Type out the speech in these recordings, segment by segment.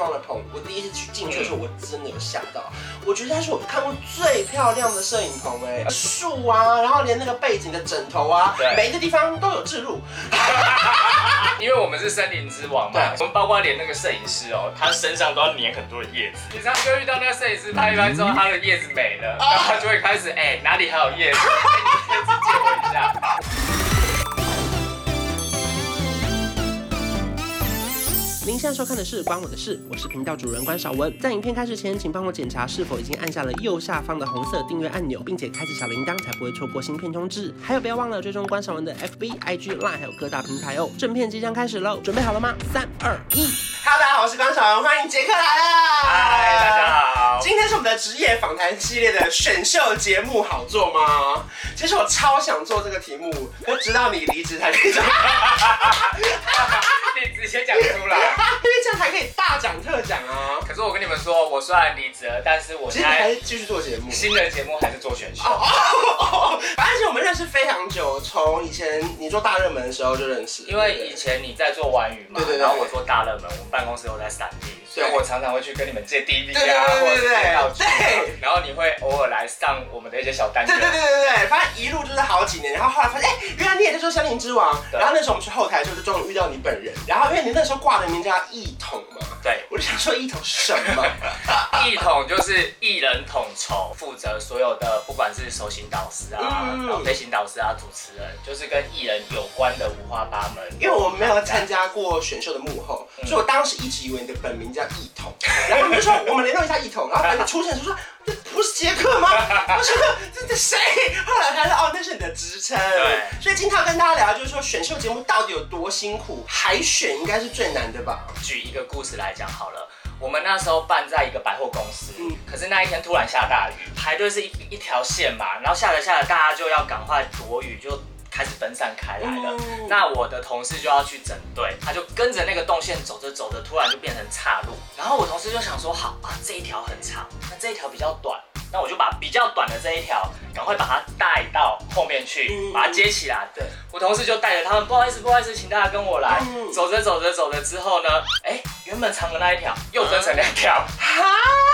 王的棚，我第一次去进去的时候，我真的有吓到。我觉得它是我看过最漂亮的摄影棚哎，树啊，然后连那个背景的枕头啊，每一个地方都有置入。因为我们是森林之王嘛，我们包括连那个摄影师哦，他身上都要粘很多的叶子。你常常就遇到那个摄影师拍一拍之后，他的叶子没了，然后他就会开始哎、欸，哪里还有叶子？哎、你叶子借我一下。您现在收看的是《关我的事》，我是频道主人关少文。在影片开始前，请帮我检查是否已经按下了右下方的红色订阅按钮，并且开启小铃铛，才不会错过新片通知。还有，不要忘了追踪关少文的 FB、IG、Line，还有各大平台哦。正片即将开始喽，准备好了吗？三、二、一。，Hello，，大家好，我是关少文，欢迎杰克来了。嗨，大家好。今天是我们的职业访谈系列的选秀节目，好做吗？其实我超想做这个题目，就直到你离职才可以做。你直接讲出来，因为这样才可以大讲特讲啊！可是我跟你们说，我虽然离职了，但是我现在还继续做节目，新的节目还是做选秀。而且我们认识非常久，从以前你做大热门的时候就认识。因为以前你在做玩语嘛，对对对，然后我做大热门，我们办公室都在闪电。所以我常常会去跟你们借 DVD 啊，或者借道具，对，然后你会偶尔来上我们的一些小单元，对对对对对，反正一路就是好几年，然后后来发现，哎，原来你也在做森林之王，然后那时候我们去后台的时候，就终于遇到你本人，然后因为你那时候挂的名叫一统嘛，对，我就想说一统是什么？一统就是艺人统筹，负责所有的不管是首席导师啊，然后飞行导师啊，主持人，就是跟艺人有关的五花八门。因为我没有参加过选秀的幕后，所以我当时一直以为你的本名叫一统，然后你就说我们联络一下一统，然后等你出现就说这不是杰克吗？我说这这谁？后来他说哦，那是你的职称。对，所以今天要跟大家聊，就是说选秀节目到底有多辛苦，海选应该是最难的吧？举一个故事来讲好了，我们那时候办在一个百货公司，嗯，可是那一天突然下大雨，排队是一一条线嘛，然后下着下着，大家就要赶快躲雨就。开始分散开来了，嗯、那我的同事就要去整队，他就跟着那个动线走着走着，突然就变成岔路。然后我同事就想说，好啊，这一条很长，那这一条比较短，那我就把比较短的这一条赶快把它带到后面去，把它接起来。对，我同事就带着他们，不好意思，不好意思，请大家跟我来。嗯、走着走着走着之后呢，哎，原本长的那一条又分成两条，哈，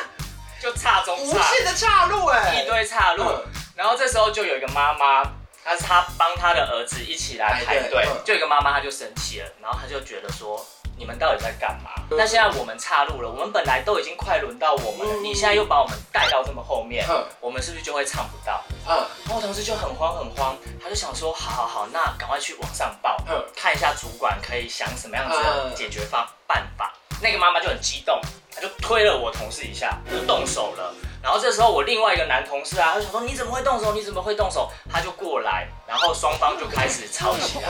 就岔中岔，无限的岔路哎，一堆岔路。嗯、然后这时候就有一个妈妈。她是他帮他的儿子一起来排队，就一个妈妈，她就生气了，然后她就觉得说，你们到底在干嘛？那现在我们岔路了，我们本来都已经快轮到我们了，你现在又把我们带到这么后面，我们是不是就会唱不到？嗯，然后我同事就很慌很慌，他就想说，好好好，那赶快去网上报，看一下主管可以想什么样子的解决方办法。那个妈妈就很激动，她就推了我同事一下，就动手了。然后这时候我另外一个男同事啊，他就想说，你怎么会动手？你怎么会动手？他就过来，然后双方就开始吵起来。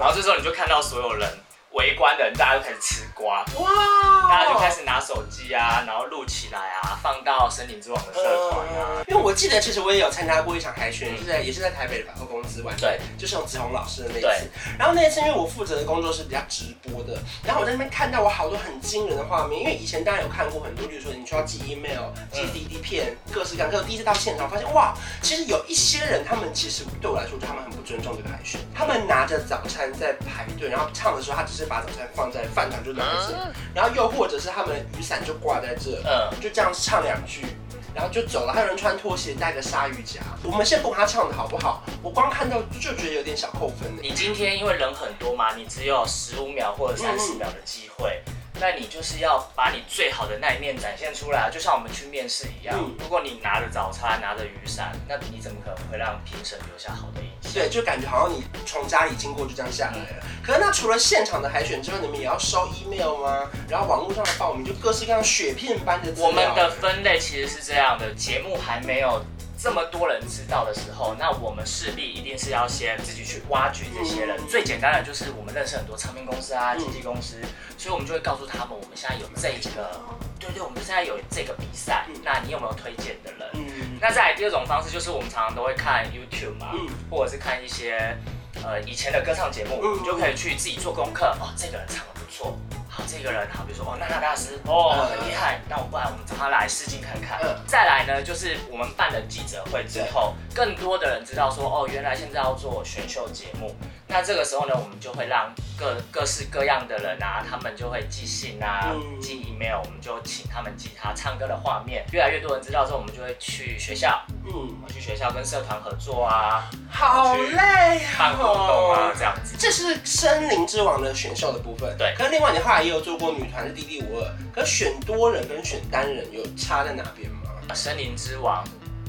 然后这时候你就看到所有人。围观的人，大家都开始吃瓜，哇！大家就开始拿手机啊，然后录起来啊，放到森林之王的社团啊。因为我记得，其实我也有参加过一场海选，是在也是在台北的百货公司玩，对，就是用子红老师的那一次。然后那一次，因为我负责的工作是比较直播的，然后我在那边看到我好多很惊人的画面。因为以前大家有看过很多，比如说你需要寄 email、寄 DD 片，各式各样。可是第一次到现场，发现哇，其实有一些人，他们其实对我来说，他们很不尊重这个海选。他们拿着早餐在排队，然后唱的时候，他只是把早餐放在饭堂就两个字，然后又或者是他们雨伞就挂在这，嗯，就这样唱两句，然后就走了。还有人穿拖鞋带个鲨鱼夹。我们先不管他唱的好不好，我光看到就觉得有点小扣分。你今天因为人很多嘛，你只有十五秒或者三十秒的机会。嗯那你就是要把你最好的那一面展现出来，就像我们去面试一样。嗯、如果你拿着早餐，拿着雨伞，那你怎么可能会让评审留下好的印象？对，就感觉好像你从家里经过就这样下来了。嗯、可是那除了现场的海选之外，你们也要收 email 吗？然后网络上的报名就各式各样雪片般的。我们的分类其实是这样的，节目还没有。这么多人知道的时候，那我们势必一定是要先自己去挖掘这些人。最简单的就是我们认识很多唱片公司啊、经纪公司，所以我们就会告诉他们，我们现在有这个，对对，我们现在有这个比赛，那你有没有推荐的人？那再来第二种方式就是我们常常都会看 YouTube 嘛，或者是看一些呃以前的歌唱节目，你就可以去自己做功课。哦，这个人唱的不错。好，这个人好，比如说哦，娜娜大师哦，很厉害。那我不然我们找他来试镜看看。嗯、再来呢，就是我们办了记者会之后，更多的人知道说哦，原来现在要做选秀节目。那那这个时候呢，我们就会让各各式各样的人啊，他们就会寄信啊，嗯、寄 email，我们就请他们寄他唱歌的画面。越来越多人知道之后，我们就会去学校，嗯，去学校跟社团合作啊，好累啊，办活动啊，这样子。这是森林之王的选秀的部分，对。可是另外你后来也有做过女团的《D.D. 五二》，可是选多人跟选单人有差在哪边吗？森林之王，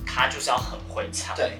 他就是要很会唱，对。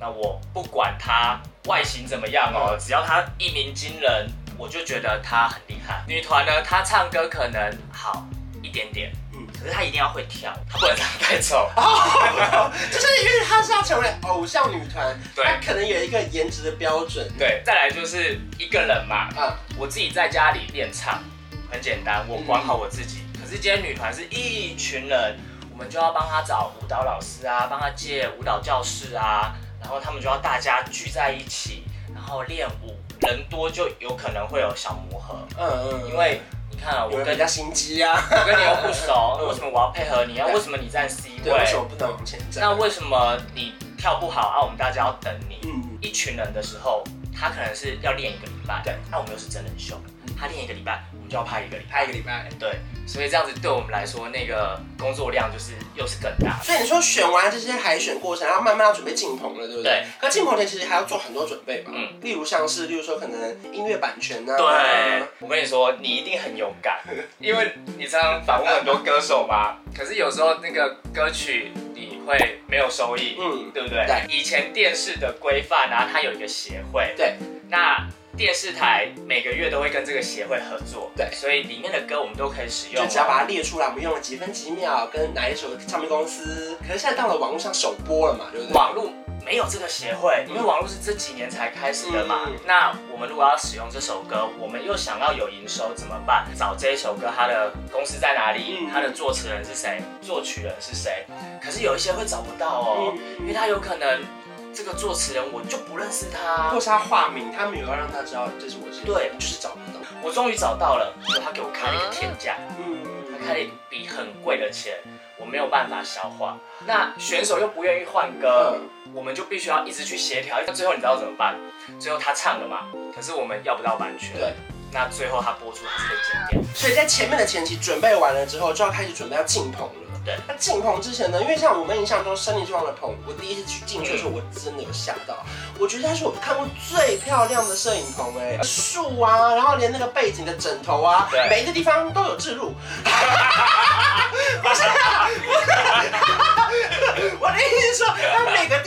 那我不管他外形怎么样哦，只要他一鸣惊人，我就觉得他很厉害。女团呢，她唱歌可能好一点点，嗯，可是她一定要会跳，她不能长得太丑，就是因为她是要成为偶像女团，对，她可能有一个颜值的标准。对，再来就是一个人嘛，啊，我自己在家里练唱，很简单，我管好我自己。可是今天女团是一群人，我们就要帮她找舞蹈老师啊，帮她借舞蹈教室啊。然后他们就要大家聚在一起，然后练舞，人多就有可能会有小磨合。嗯嗯。因为你看啊，我跟人家心机啊，我跟你又不熟，为什么我要配合你啊？为什么你站 C 位？为什么不能往前站？那为什么你跳不好啊？我们大家要等你。嗯。一群人的时候，他可能是要练一个礼拜，对。那我们又是真人秀，他练一个礼拜，我们就要拍一个礼拜，拍一个礼拜，对。所以这样子对我们来说，那个工作量就是又是更大。所以你说选完这些海选过程，然后慢慢要准备进棚了，对不对？对。可进棚前其实还要做很多准备嘛。嗯。例如像是，例如说可能音乐版权呢、啊。对。我跟你说，你一定很勇敢，因为你常常访问很多歌手嘛。可是有时候那个歌曲你会没有收益，嗯，对不对？对。以前电视的规范啊，它有一个协会。对。那。电视台每个月都会跟这个协会合作，对，所以里面的歌我们都可以使用，就只要把它列出来，我们用了几分几秒，跟哪一首唱片公司。可是现在到了网络上首播了嘛，对不对？网络没有这个协会，因为网络是这几年才开始的嘛。嗯、那我们如果要使用这首歌，我们又想要有营收怎么办？找这一首歌，它的公司在哪里？它的作词人是谁？作曲人是谁？可是有一些会找不到哦，因为他有可能。这个作词人我就不认识他，或是他化名，他没有要让他知道这是我是。对，就是找不到。我终于找到了，他给我开了一个天价，嗯，他开了一笔很贵的钱，我没有办法消化。那选手又不愿意换歌，嗯、我们就必须要一直去协调。那最后你知道怎么办？最后他唱了嘛，可是我们要不到版权。对。那最后他播出还是被剪掉。所以在前面的前期准备完了之后，就要开始准备要进棚了。对，那进棚之前呢，因为像我们印象中森林之王的棚，我第一次去进去的时候，我真的有吓到。我觉得它是我看过最漂亮的摄影棚哎，树啊，然后连那个背景的枕头啊，对，每一个地方都有置入。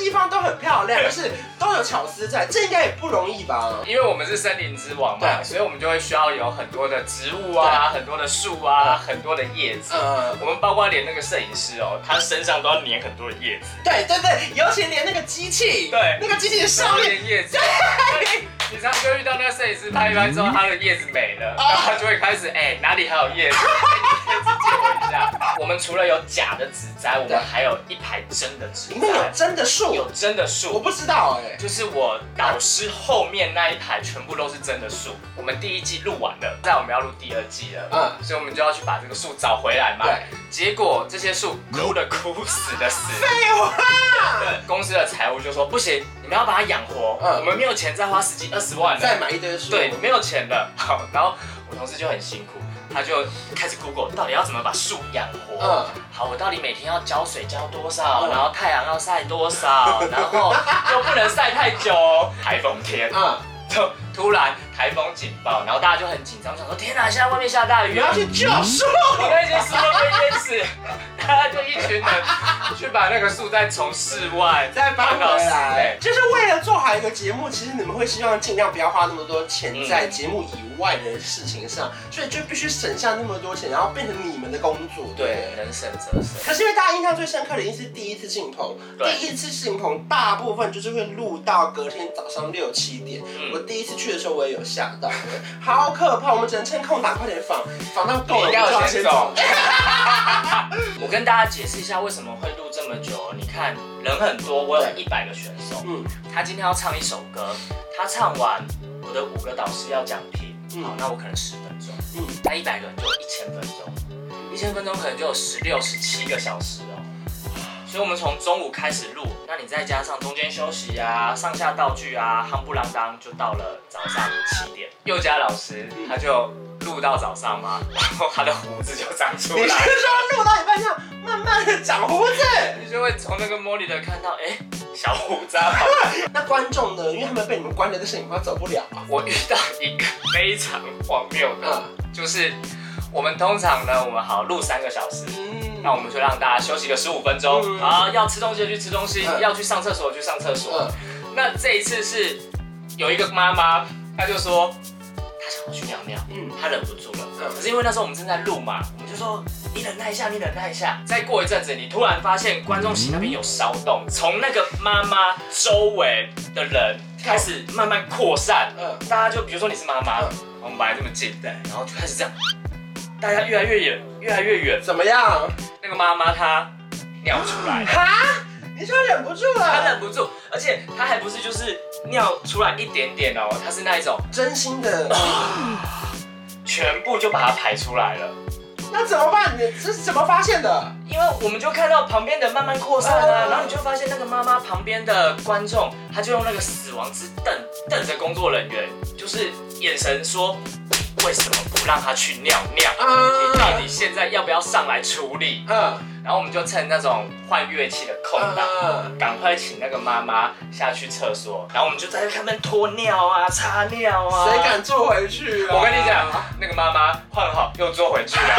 地方都很漂亮，就是都有巧思在，这应该也不容易吧？因为我们是森林之王嘛，对，所以我们就会需要有很多的植物啊，很多的树啊，很多的叶子。嗯，我们包括连那个摄影师哦，他身上都要粘很多的叶子。对对对，尤其连那个机器，对，那个机器上面叶子。对。你常常就遇到那个摄影师拍一拍之后，他的叶子没了，然后他就会开始哎，哪里还有叶子？除了有假的纸栽，我们还有一排真的纸栽。里面有真的树，有真的树。我不知道哎，就是我导师后面那一排全部都是真的树。我们第一季录完了，现在我们要录第二季了，嗯，所以我们就要去把这个树找回来嘛。对。结果这些树枯的枯，死的死。废话。对。公司的财务就说不行，你们要把它养活。嗯。我们没有钱再花十几二十万再买一堆树。对，没有钱了。好，然后我同事就很辛苦。他就开始 Google 到底要怎么把树养活。嗯，好，我到底每天要浇水浇多少？然后太阳要晒多少？然后 又不能晒太久，台风天。嗯，就突然台风警报，然后大家就很紧张，想说天哪，现在外面下大雨，要去救树，那些树都被淹死。大家就一群人去把那个树再从室外 再搬回来，就是为了一个节目。其实你们会希望尽量不要花那么多钱在节目以外的事情上，所以就必须省下那么多钱，然后变成你们的工作。对，能省则省。可是因为大家印象最深刻的一定是第一次进棚，第一次进棚大部分就是会录到隔天早上六七点。我第一次去的时候我也有吓到，好可怕！我们只能趁空档快点访，访到够了我就要先走。我跟大家解释一下为什么会录这么久。你看人很多，我有一百个选手，嗯，他今天要唱一首歌，他唱完，我的五个导师要讲评，嗯，好，那我可能十分钟，嗯，那一百个人就有一千分钟，一千分钟可能就有十六、十七个小时哦。所以我们从中午开始录。那你再加上中间休息啊、上下道具啊，夯不啷当就到了早上七点。佑嘉老师他就录到早上嘛，然后他的胡子就长出来。你是说录到一半这样慢慢的长胡子？你就会从那个 monitor 看到，哎、欸，小胡子。那观众呢？因为他们被你们关了的摄影棚走不了啊。我遇到一个非常荒谬的，嗯、就是我们通常呢，我们好录三个小时。嗯那我们就让大家休息个十五分钟，嗯、啊，要吃东西就去吃东西，嗯、要去上厕所就去上厕所。嗯、那这一次是有一个妈妈，她就说她想要去尿尿，嗯，他忍不住了。嗯、可是因为那时候我们正在录嘛，我们就说你忍耐一下，你忍耐一下。再过一阵子，你突然发现观众席那边有骚动，从、嗯、那个妈妈周围的人开始慢慢扩散。嗯，大家就比如说你是妈妈，嗯、我们本来这么近，对，然后就开始这样。大家越来越远，越来越远，怎么样？那个妈妈她尿出来了，哈？你说忍不住了？她忍不住，而且她还不是就是尿出来一点点哦，它是那一种真心的，全部就把它排出来了。那怎么办？你这是怎么发现的？因为我们就看到旁边的慢慢扩散啊，然后你就发现那个妈妈旁边的观众，他就用那个死亡之瞪瞪着工作人员，就是眼神说。为什么不让他去尿尿？你到底现在要不要上来处理？然后我们就趁那种换乐器的空档，赶快请那个妈妈下去厕所，然后我们就在他们拖尿啊、擦尿啊。谁敢坐回去啊？我跟你讲，那个妈妈换好又坐回去了。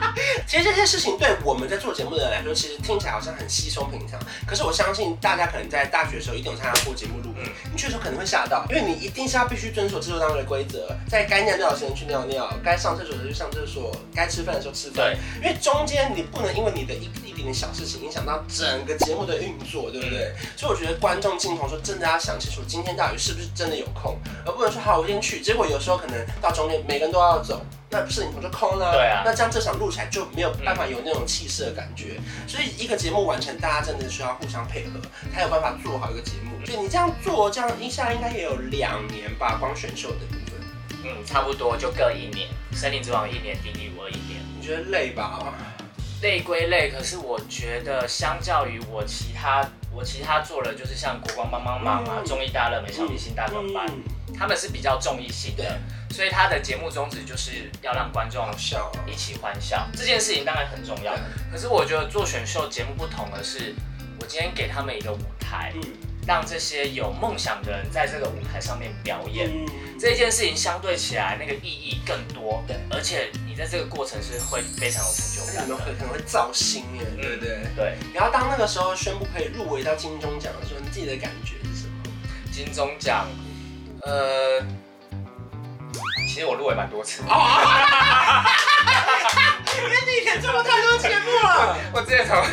其实这些事情对我们在做节目的人来说，其实听起来好像很稀松平常。可是我相信大家可能在大学的时候一定有参加过节目录音，你确实可能会吓到，因为你一定是要必须遵守制作单位的规则，在该尿尿的时间去尿尿，该上厕所的时候去上厕所，该吃饭的时候吃饭。对，因为中间你不能因为你的一一点点小事情影响到整个节目的运作，对不对？所以我觉得观众镜头说真的要想清楚，今天到底是不是真的有空，而不能说好我先去，结果有时候可能到中间每个人都要走。那不是你们就空了，对啊，那这样这场录起来就没有办法有那种气势的感觉。嗯、所以一个节目完成，大家真的需要互相配合，才有办法做好一个节目。所以你这样做，这样一下应该也有两年吧，光选秀的部分。嗯，差不多就各一年。森林之王一年，迪迪我一年。你觉得累吧？累归累，可是我觉得相较于我其他，我其他做的就是像国光帮帮忙啊、综艺、嗯、大热门、小明星大转班，嗯、他们是比较综艺性的。所以他的节目宗旨就是要让观众笑，一起欢笑。这件事情当然很重要，可是我觉得做选秀节目不同的是，我今天给他们一个舞台，让这些有梦想的人在这个舞台上面表演。这件事情相对起来那个意义更多，对，而且你在这个过程是会非常有成就感，可能会可能会造星耶，对不对？对。然后当那个时候宣布可以入围到金钟奖的时候，你自己的感觉是什么？金钟奖，呃。其实我录了蛮多次，因为 你以前做过太多节目了。我 之前从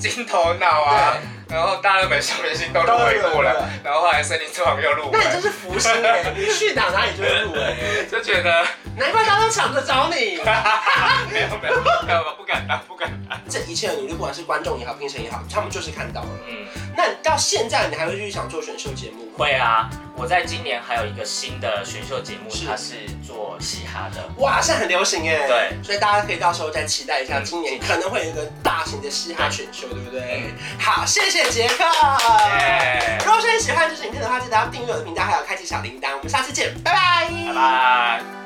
金头脑啊，然后大热门、小明星都入围过了，然后后来森林之王又入围。那你真是福星哎！你去哪哪里就会入围，就觉得难怪大家都抢着找你。没有没有没有，不敢当不敢当。这一切的努力，不管是观众也好，评审也好，他们就是看到了。嗯。那到现在你还会去想做选秀节目吗？会啊。我在今年还有一个新的选秀节目，它是做嘻哈的。哇，现在很流行耶。对，所以大家可以到时候再期待一下，今年可能会有一个大型的嘻哈选秀，对不对？好，谢谢杰克。如果说你喜欢这支影片的话，记得要订阅我的频道，还有开启小铃铛。我们下次见，拜拜。拜拜。